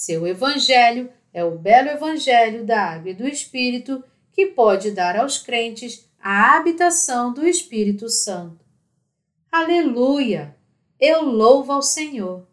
Seu Evangelho é o belo Evangelho da Água e do Espírito que pode dar aos crentes a habitação do Espírito Santo. Aleluia! Eu louvo ao Senhor.